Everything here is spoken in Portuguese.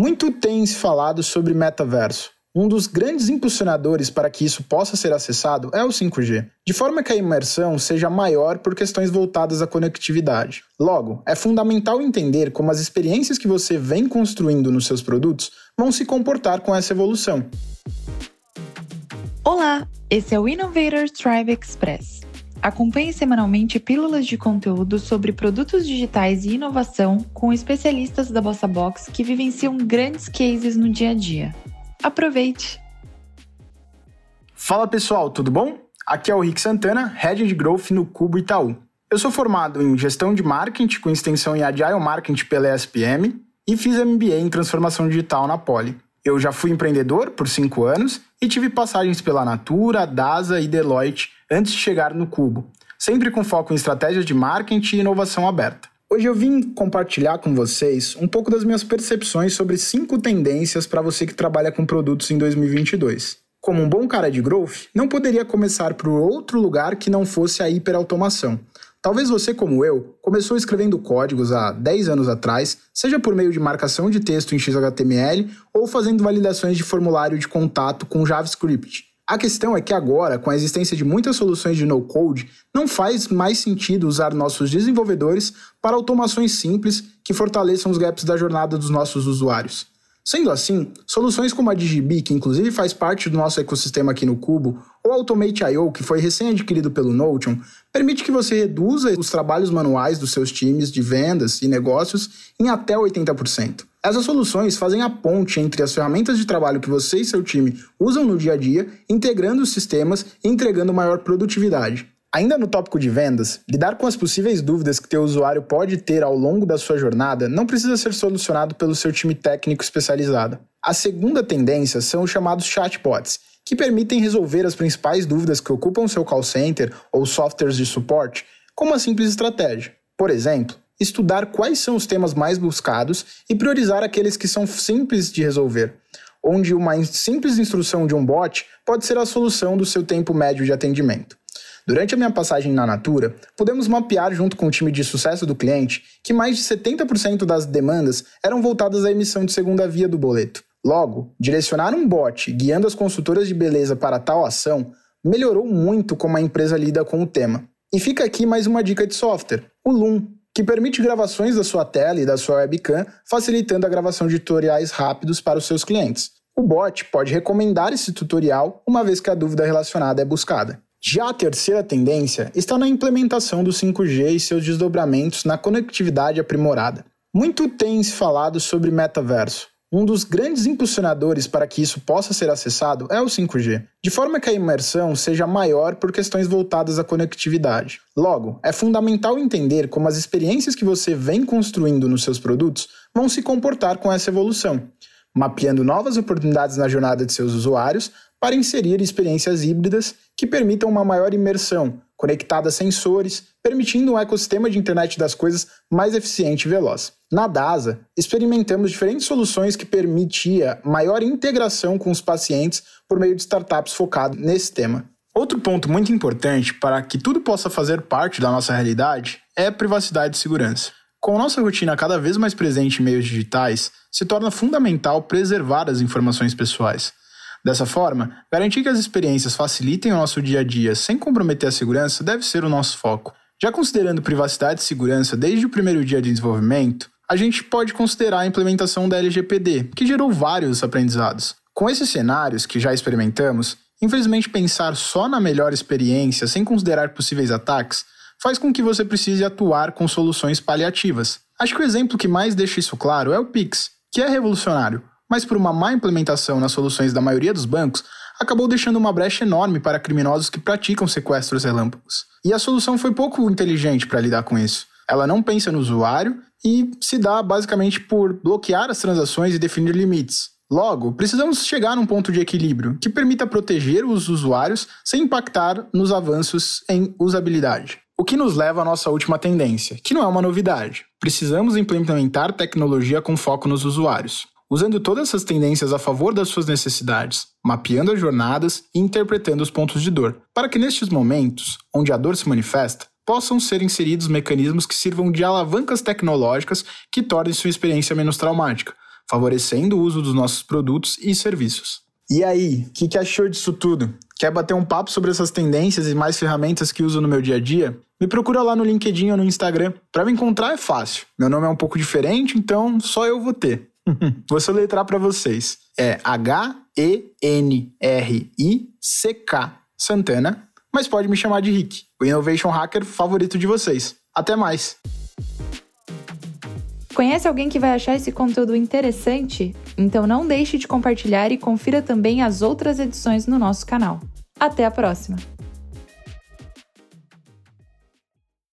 Muito tem se falado sobre metaverso. Um dos grandes impulsionadores para que isso possa ser acessado é o 5G, de forma que a imersão seja maior por questões voltadas à conectividade. Logo, é fundamental entender como as experiências que você vem construindo nos seus produtos vão se comportar com essa evolução. Olá, esse é o Innovator Tribe Express Acompanhe semanalmente pílulas de conteúdo sobre produtos digitais e inovação com especialistas da Bossa Box que vivenciam grandes cases no dia a dia. Aproveite! Fala pessoal, tudo bom? Aqui é o Rick Santana, Head de Growth no Cubo Itaú. Eu sou formado em Gestão de Marketing com extensão em Agile Marketing pela ESPM e fiz MBA em Transformação Digital na Poli. Eu já fui empreendedor por cinco anos e tive passagens pela Natura, DASA e Deloitte antes de chegar no Cubo, sempre com foco em estratégias de marketing e inovação aberta. Hoje eu vim compartilhar com vocês um pouco das minhas percepções sobre cinco tendências para você que trabalha com produtos em 2022. Como um bom cara de growth, não poderia começar por outro lugar que não fosse a hiperautomação. Talvez você, como eu, começou escrevendo códigos há 10 anos atrás, seja por meio de marcação de texto em XHTML ou fazendo validações de formulário de contato com JavaScript. A questão é que agora, com a existência de muitas soluções de no-code, não faz mais sentido usar nossos desenvolvedores para automações simples que fortaleçam os gaps da jornada dos nossos usuários. Sendo assim, soluções como a Digibi, que inclusive faz parte do nosso ecossistema aqui no Cubo, ou Automate.io, que foi recém-adquirido pelo Notion, permite que você reduza os trabalhos manuais dos seus times de vendas e negócios em até 80%. Essas soluções fazem a ponte entre as ferramentas de trabalho que você e seu time usam no dia a dia, integrando os sistemas e entregando maior produtividade. Ainda no tópico de vendas, lidar com as possíveis dúvidas que teu usuário pode ter ao longo da sua jornada não precisa ser solucionado pelo seu time técnico especializado. A segunda tendência são os chamados chatbots, que permitem resolver as principais dúvidas que ocupam seu call center ou softwares de suporte com uma simples estratégia. Por exemplo, estudar quais são os temas mais buscados e priorizar aqueles que são simples de resolver, onde uma simples instrução de um bot pode ser a solução do seu tempo médio de atendimento. Durante a minha passagem na Natura, pudemos mapear junto com o time de sucesso do cliente que mais de 70% das demandas eram voltadas à emissão de segunda via do boleto. Logo, direcionar um bot guiando as consultoras de beleza para tal ação melhorou muito como a empresa lida com o tema. E fica aqui mais uma dica de software, o Loom, que permite gravações da sua tela e da sua webcam, facilitando a gravação de tutoriais rápidos para os seus clientes. O bot pode recomendar esse tutorial uma vez que a dúvida relacionada é buscada. Já a terceira tendência está na implementação do 5G e seus desdobramentos na conectividade aprimorada. Muito tem se falado sobre metaverso, um dos grandes impulsionadores para que isso possa ser acessado é o 5G, de forma que a imersão seja maior por questões voltadas à conectividade. Logo, é fundamental entender como as experiências que você vem construindo nos seus produtos vão se comportar com essa evolução, mapeando novas oportunidades na jornada de seus usuários para inserir experiências híbridas que permitam uma maior imersão, conectada a sensores, permitindo um ecossistema de internet das coisas mais eficiente e veloz. Na DASA, experimentamos diferentes soluções que permitia maior integração com os pacientes por meio de startups focadas nesse tema. Outro ponto muito importante para que tudo possa fazer parte da nossa realidade é privacidade e segurança. Com nossa rotina cada vez mais presente em meios digitais, se torna fundamental preservar as informações pessoais. Dessa forma, garantir que as experiências facilitem o nosso dia a dia sem comprometer a segurança deve ser o nosso foco. Já considerando privacidade e segurança desde o primeiro dia de desenvolvimento, a gente pode considerar a implementação da LGPD, que gerou vários aprendizados. Com esses cenários que já experimentamos, infelizmente pensar só na melhor experiência sem considerar possíveis ataques faz com que você precise atuar com soluções paliativas. Acho que o exemplo que mais deixa isso claro é o Pix, que é revolucionário, mas por uma má implementação nas soluções da maioria dos bancos, acabou deixando uma brecha enorme para criminosos que praticam sequestros relâmpagos. E a solução foi pouco inteligente para lidar com isso. Ela não pensa no usuário e se dá basicamente por bloquear as transações e definir limites. Logo, precisamos chegar num ponto de equilíbrio que permita proteger os usuários sem impactar nos avanços em usabilidade. O que nos leva à nossa última tendência, que não é uma novidade. Precisamos implementar tecnologia com foco nos usuários, usando todas essas tendências a favor das suas necessidades, mapeando as jornadas e interpretando os pontos de dor, para que nestes momentos, onde a dor se manifesta, possam ser inseridos mecanismos que sirvam de alavancas tecnológicas que tornem sua experiência menos traumática, favorecendo o uso dos nossos produtos e serviços. E aí, o que, que achou disso tudo? Quer bater um papo sobre essas tendências e mais ferramentas que uso no meu dia a dia? Me procura lá no LinkedIn ou no Instagram. Para me encontrar é fácil. Meu nome é um pouco diferente, então só eu vou ter. Vou soletrar para vocês. É H-E-N-R-I-C-K Santana, mas pode me chamar de Rick, o Innovation Hacker favorito de vocês. Até mais! Conhece alguém que vai achar esse conteúdo interessante? Então não deixe de compartilhar e confira também as outras edições no nosso canal. Até a próxima!